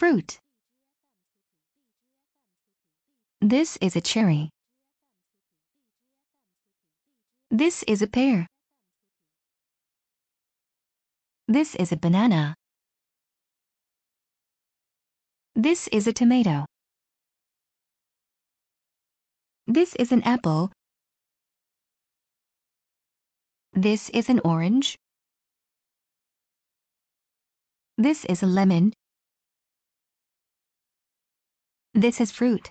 fruit. This is a cherry. This is a pear. This is a banana. This is a tomato. This is an apple. This is an orange. This is a lemon. This is fruit.